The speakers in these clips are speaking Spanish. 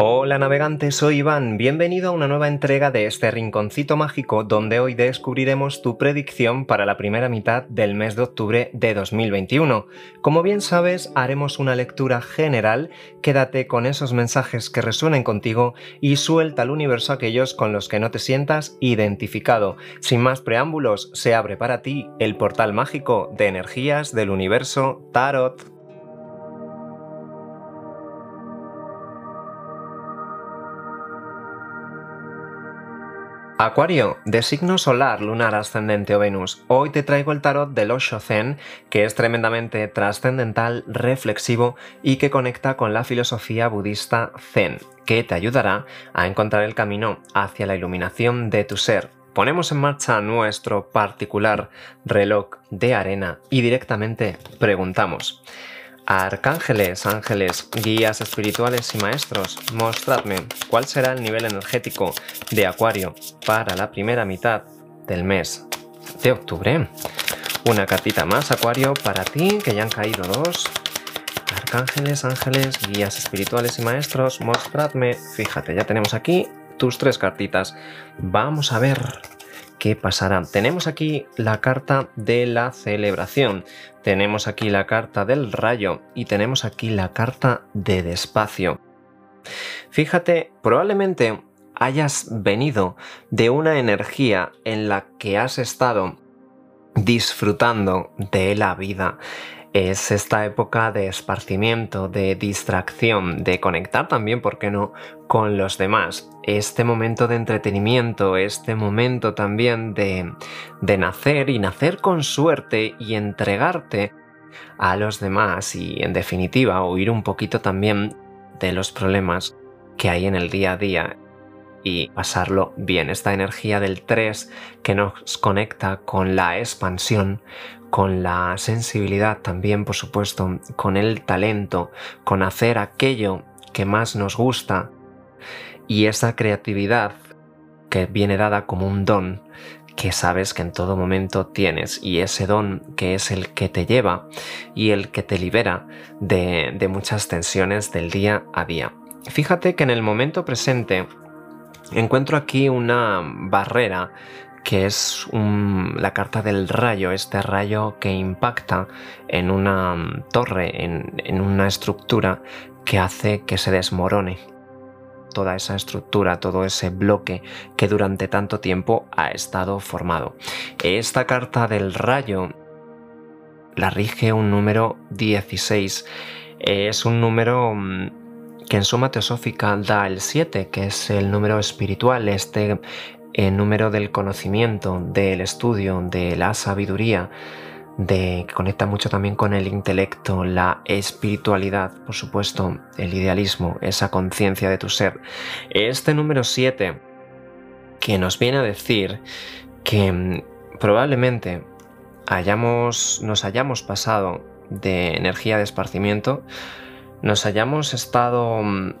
Hola navegante, soy Iván, bienvenido a una nueva entrega de este rinconcito mágico donde hoy descubriremos tu predicción para la primera mitad del mes de octubre de 2021. Como bien sabes, haremos una lectura general, quédate con esos mensajes que resuenen contigo y suelta al universo aquellos con los que no te sientas identificado. Sin más preámbulos, se abre para ti el portal mágico de energías del universo Tarot. Acuario, de signo solar, lunar, ascendente o Venus, hoy te traigo el tarot del Osho Zen, que es tremendamente trascendental, reflexivo y que conecta con la filosofía budista Zen, que te ayudará a encontrar el camino hacia la iluminación de tu ser. Ponemos en marcha nuestro particular reloj de arena y directamente preguntamos. Arcángeles, ángeles, guías espirituales y maestros, mostradme cuál será el nivel energético de Acuario para la primera mitad del mes de octubre. Una cartita más, Acuario, para ti, que ya han caído dos. Arcángeles, ángeles, guías espirituales y maestros, mostradme. Fíjate, ya tenemos aquí tus tres cartitas. Vamos a ver qué pasará. Tenemos aquí la carta de la celebración, tenemos aquí la carta del rayo y tenemos aquí la carta de despacio. Fíjate, probablemente hayas venido de una energía en la que has estado disfrutando de la vida, es esta época de esparcimiento, de distracción, de conectar también, ¿por qué no?, con los demás. Este momento de entretenimiento, este momento también de, de nacer y nacer con suerte y entregarte a los demás y en definitiva huir un poquito también de los problemas que hay en el día a día y pasarlo bien. Esta energía del 3 que nos conecta con la expansión, con la sensibilidad también, por supuesto, con el talento, con hacer aquello que más nos gusta y esa creatividad que viene dada como un don que sabes que en todo momento tienes y ese don que es el que te lleva y el que te libera de, de muchas tensiones del día a día. Fíjate que en el momento presente encuentro aquí una barrera que es la carta del rayo, este rayo que impacta en una torre, en, una estructura que hace que se desmorone toda esa estructura, todo ese bloque que durante tanto tiempo ha estado formado. Esta carta del rayo la rige un número 16. Es un número mm, que en suma teosófica da el 7, que es el número espiritual, este el número del conocimiento, del estudio, de la sabiduría, de, que conecta mucho también con el intelecto, la espiritualidad, por supuesto, el idealismo, esa conciencia de tu ser. Este número 7, que nos viene a decir que mm, probablemente hayamos, nos hayamos pasado de energía de esparcimiento, nos hayamos estado mm,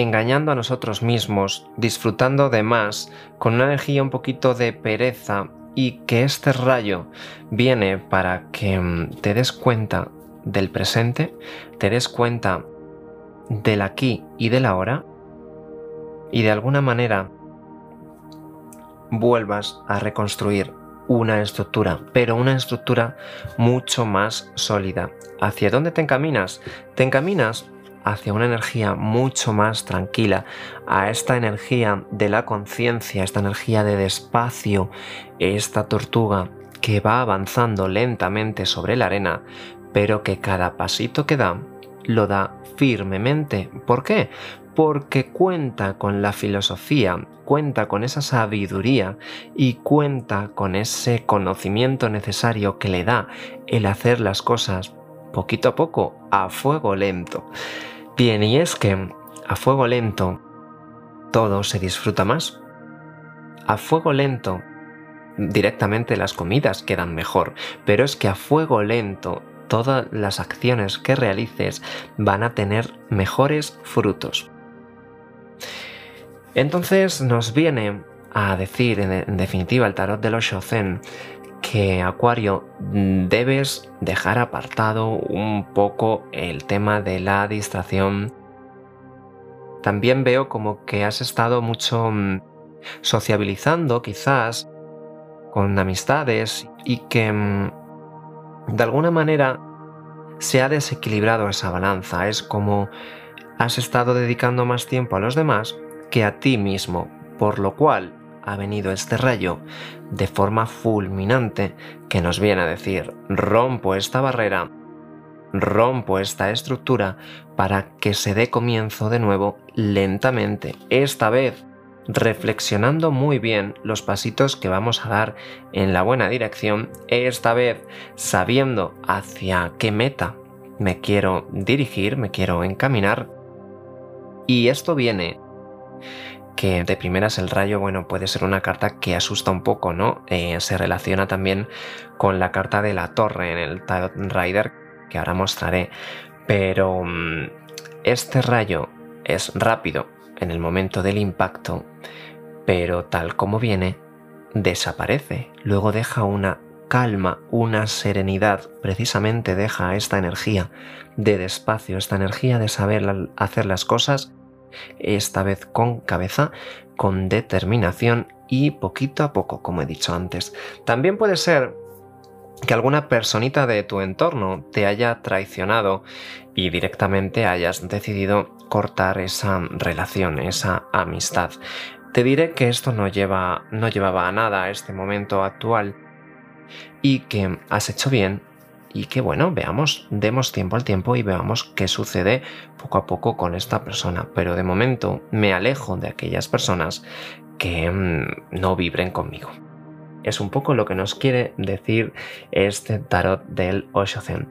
engañando a nosotros mismos, disfrutando de más, con una energía un poquito de pereza y que este rayo viene para que mm, te des cuenta del presente, te des cuenta del aquí y del ahora y de alguna manera vuelvas a reconstruir una estructura, pero una estructura mucho más sólida. ¿Hacia dónde te encaminas? Te encaminas hacia una energía mucho más tranquila, a esta energía de la conciencia, esta energía de despacio, esta tortuga que va avanzando lentamente sobre la arena, pero que cada pasito que da lo da firmemente. ¿Por qué? Porque cuenta con la filosofía, cuenta con esa sabiduría y cuenta con ese conocimiento necesario que le da el hacer las cosas poquito a poco, a fuego lento. Bien, y es que a fuego lento todo se disfruta más. A fuego lento directamente las comidas quedan mejor, pero es que a fuego lento todas las acciones que realices van a tener mejores frutos. Entonces nos viene a decir en, definitiva el tarot de los Shozen que Acuario debes dejar apartado un poco el tema de la distracción también veo como que has estado mucho mm, sociabilizando quizás con amistades y que mm, de alguna manera se ha desequilibrado esa balanza. Es como has estado dedicando más tiempo a los demás que a ti mismo, por lo cual ha venido este rayo de forma fulminante que nos viene a decir, rompo esta barrera, rompo esta estructura para que se dé comienzo de nuevo lentamente, esta vez reflexionando muy bien los pasitos que vamos a dar en la buena dirección, esta vez sabiendo hacia qué meta me quiero dirigir, me quiero encaminar. Y esto viene que de primeras el rayo, bueno, puede ser una carta que asusta un poco, ¿no? Eh, se relaciona también con la carta de la torre en el Tarot Rider, que ahora mostraré. Pero mm, este rayo es rápido en el momento del impacto, pero tal como viene, desaparece. Luego deja una calma, una serenidad, precisamente deja esta energía de despacio, esta energía de saber hacer las cosas esta vez con cabeza, con determinación y poquito a poco, como he dicho antes. También puede ser que alguna personita de tu entorno te haya traicionado y directamente hayas decidido cortar esa relación, esa amistad. Te diré que esto no, lleva, no llevaba a nada a este momento actual y que has hecho bien y que bueno, veamos, demos tiempo al tiempo y veamos qué sucede poco a poco con esta persona. Pero de momento me alejo de aquellas personas que mm, no vibren conmigo. Es un poco lo que nos quiere decir este tarot del Oshozen.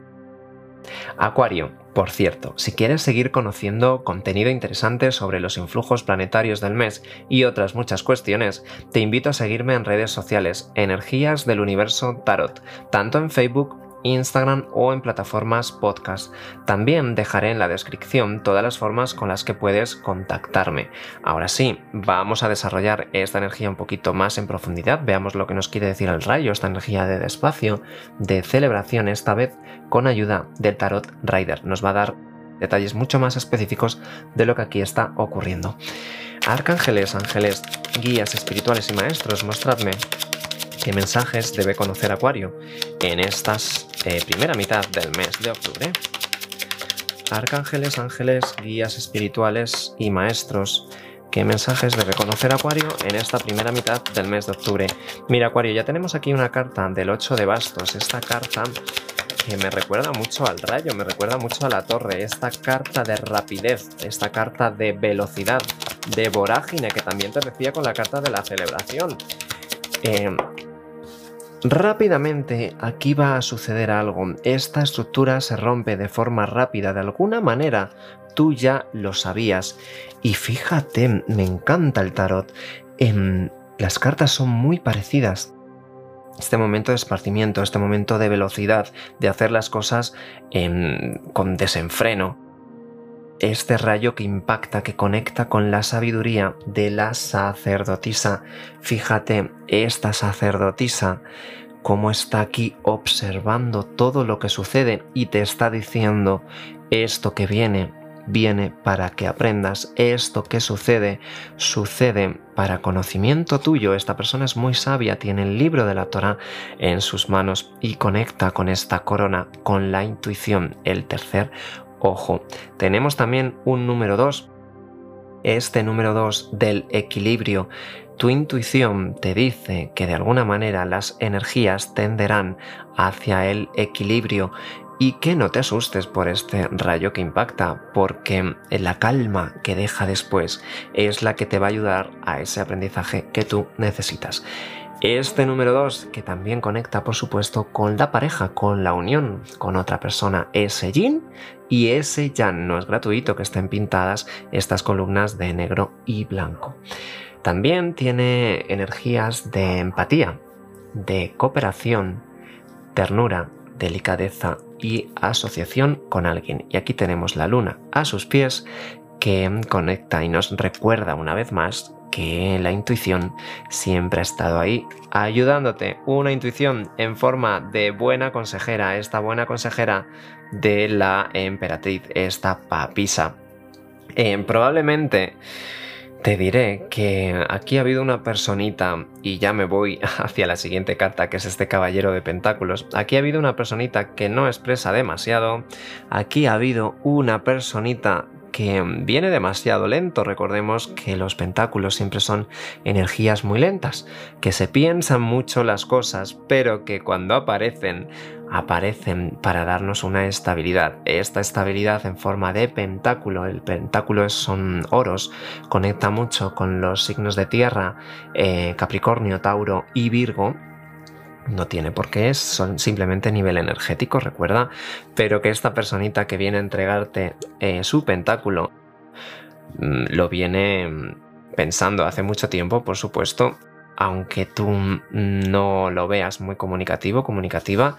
Acuario, por cierto, si quieres seguir conociendo contenido interesante sobre los influjos planetarios del mes y otras muchas cuestiones, te invito a seguirme en redes sociales Energías del Universo Tarot, tanto en Facebook Instagram o en plataformas podcast. También dejaré en la descripción todas las formas con las que puedes contactarme. Ahora sí, vamos a desarrollar esta energía un poquito más en profundidad. Veamos lo que nos quiere decir el rayo, esta energía de despacio, de celebración, esta vez con ayuda del Tarot Rider. Nos va a dar detalles mucho más específicos de lo que aquí está ocurriendo. Arcángeles, ángeles, guías espirituales y maestros, mostradme qué mensajes debe conocer Acuario en esta eh, primera mitad del mes de octubre. Arcángeles, ángeles, guías espirituales y maestros. ¿Qué mensajes debe conocer Acuario en esta primera mitad del mes de octubre? Mira, Acuario, ya tenemos aquí una carta del 8 de bastos. Esta carta que me recuerda mucho al rayo, me recuerda mucho a la torre. Esta carta de rapidez, esta carta de velocidad, de vorágine, que también te decía con la carta de la celebración. Eh, Rápidamente aquí va a suceder algo. Esta estructura se rompe de forma rápida. De alguna manera tú ya lo sabías. Y fíjate, me encanta el tarot. Em, las cartas son muy parecidas. Este momento de esparcimiento, este momento de velocidad, de hacer las cosas em, con desenfreno, este rayo que impacta, que conecta con la sabiduría de la sacerdotisa. Fíjate, esta sacerdotisa, cómo está aquí observando todo lo que sucede y te está diciendo, esto que viene, viene para que aprendas, esto que sucede, sucede para conocimiento tuyo. Esta persona es muy sabia, tiene el libro de la Torah en sus manos y conecta con esta corona, con la intuición, el tercer Ojo, tenemos también un número 2. Este número 2 del equilibrio. Tu intuición te dice que de alguna manera las energías tenderán hacia el equilibrio y que no te asustes por este rayo que impacta, porque la calma que deja después es la que te va a ayudar a ese aprendizaje que tú necesitas. Este número 2, que también conecta por supuesto con la pareja, con la unión con otra persona, ese yin y ese yang. No es gratuito que estén pintadas estas columnas de negro y blanco. También tiene energías de empatía, de cooperación, ternura, delicadeza y asociación con alguien. Y aquí tenemos la luna a sus pies que conecta y nos recuerda una vez más que la intuición siempre ha estado ahí ayudándote. Una intuición en forma de buena consejera, esta buena consejera de la emperatriz, esta papisa. Eh, probablemente te diré que aquí ha habido una personita, y ya me voy hacia la siguiente carta, que es este caballero de pentáculos. Aquí ha habido una personita que no expresa demasiado. Aquí ha habido una personita que viene demasiado lento. Recordemos que los pentáculos siempre son energías muy lentas, que se piensan mucho las cosas, pero que cuando aparecen, aparecen para darnos una estabilidad. Esta estabilidad en forma de pentáculo, el pentáculo son oros, conecta mucho con los signos de tierra, eh, Capricornio, Tauro y Virgo, no tiene por qué, son simplemente nivel energético, recuerda, pero que esta personita que viene a entregarte eh, su pentáculo mm, lo viene mm, pensando hace mucho tiempo, por supuesto, aunque tú no lo veas muy comunicativo, comunicativa,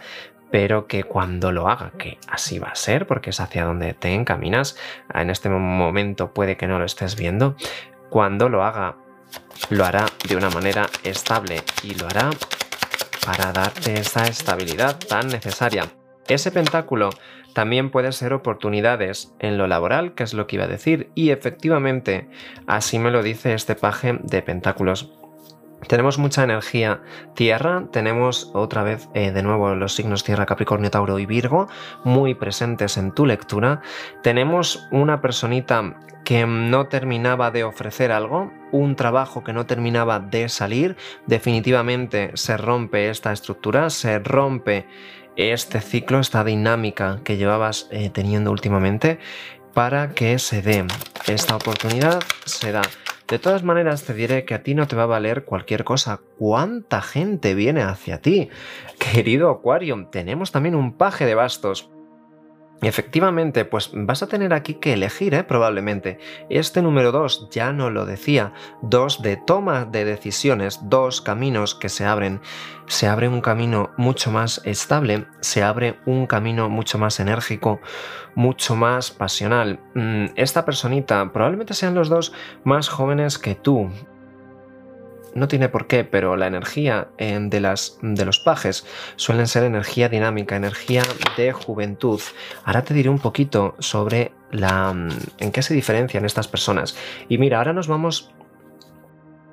pero que cuando lo haga, que así va a ser, porque es hacia donde te encaminas, en este momento puede que no lo estés viendo, cuando lo haga, lo hará de una manera estable y lo hará para darte esa estabilidad tan necesaria. Ese pentáculo también puede ser oportunidades en lo laboral, que es lo que iba a decir, y efectivamente así me lo dice este paje de pentáculos. Tenemos mucha energía tierra, tenemos otra vez eh, de nuevo los signos tierra, Capricornio, Tauro y Virgo muy presentes en tu lectura. Tenemos una personita que no terminaba de ofrecer algo, un trabajo que no terminaba de salir, definitivamente se rompe esta estructura, se rompe este ciclo, esta dinámica que llevabas eh, teniendo últimamente para que se dé esta oportunidad, se da. De todas maneras, te diré que a ti no te va a valer cualquier cosa. ¿Cuánta gente viene hacia ti? Querido Aquarium, tenemos también un paje de bastos. Efectivamente, pues vas a tener aquí que elegir, ¿eh? probablemente. Este número 2 ya no lo decía. Dos de toma de decisiones, dos caminos que se abren. Se abre un camino mucho más estable, se abre un camino mucho más enérgico, mucho más pasional. Mm, esta personita probablemente sean los dos más jóvenes que tú no tiene por qué, pero la energía de, las, de los pajes suelen ser energía dinámica, energía de juventud. Ahora te diré un poquito sobre la, en qué se diferencian estas personas. Y mira, ahora nos vamos...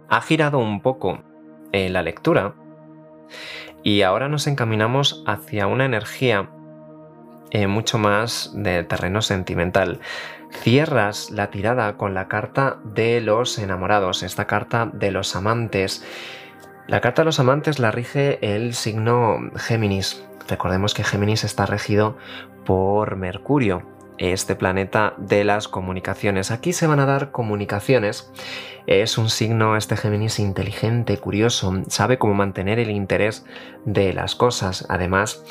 Ha girado un poco eh, la lectura y ahora nos encaminamos hacia una energía eh, mucho más de terreno sentimental cierras la tirada con la carta de los enamorados, esta carta de los amantes. La carta de los amantes la rige el signo Géminis. Recordemos que Géminis está regido por Mercurio, este planeta de las comunicaciones. Aquí se van a dar comunicaciones. Es un signo, este Géminis, inteligente, curioso, sabe cómo mantener el interés de las cosas. Además,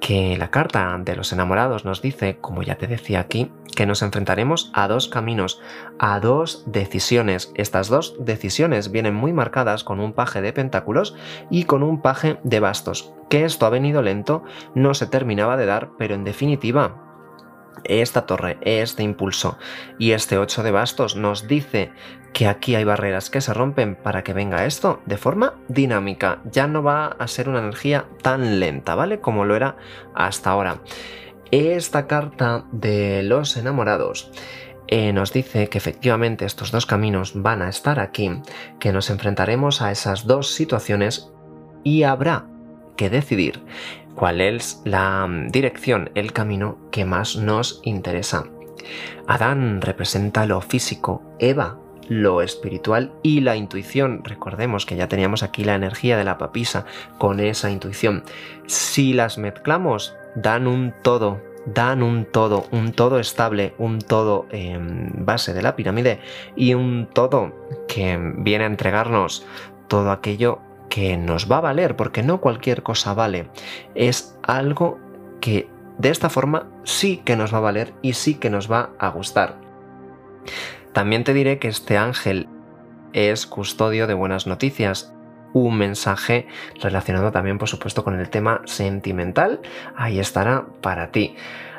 que la carta de los enamorados nos dice, como ya te decía aquí, que nos enfrentaremos a dos caminos, a dos decisiones. Estas dos decisiones vienen muy marcadas con un paje de pentáculos y con un paje de bastos. Que esto ha venido lento, no se terminaba de dar, pero en definitiva esta torre, este impulso y este 8 de bastos nos dice que aquí hay barreras que se rompen para que venga esto de forma dinámica. Ya no va a ser una energía tan lenta, ¿vale? Como lo era hasta ahora. Esta carta de los enamorados eh, nos dice que efectivamente estos dos caminos van a estar aquí, que nos enfrentaremos a esas dos situaciones y habrá que decidir cuál es la mm, dirección, el camino que más nos interesa. Adán representa lo físico, Eva lo espiritual y la intuición. Recordemos que ya teníamos aquí la energía de la papisa con esa intuición. Si las mezclamos, dan un todo, dan un todo, un todo estable, un todo en base de la pirámide y un todo que viene a entregarnos todo aquello que nos va a valer, porque no cualquier cosa vale. Es algo que de esta forma sí que nos va a valer y sí que nos va a gustar. También te diré que este ángel es custodio de buenas noticias, un mensaje relacionado también por supuesto con el tema sentimental, ahí estará para ti.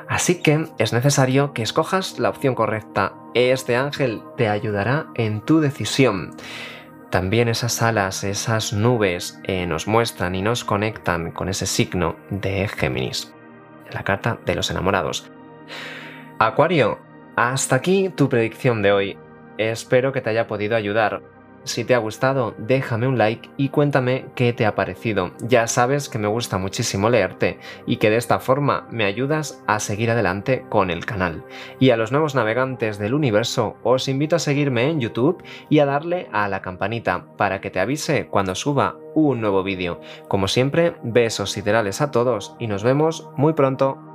Así que es necesario que escojas la opción correcta. Este ángel te ayudará en tu decisión. También esas alas, esas nubes eh, nos muestran y nos conectan con ese signo de Géminis, la carta de los enamorados. Acuario, Hasta aquí tu predicción de hoy. Espero que te haya podido ayudar. Si te ha gustado, déjame un like y cuéntame qué te ha parecido. Ya sabes que me gusta muchísimo leerte y que de esta forma me ayudas a seguir adelante con el canal. Y a los nuevos navegantes del universo os invito a seguirme en YouTube y a darle a la campanita para que te avise cuando suba un nuevo vídeo. Como siempre, besos siderales a todos y nos vemos muy pronto.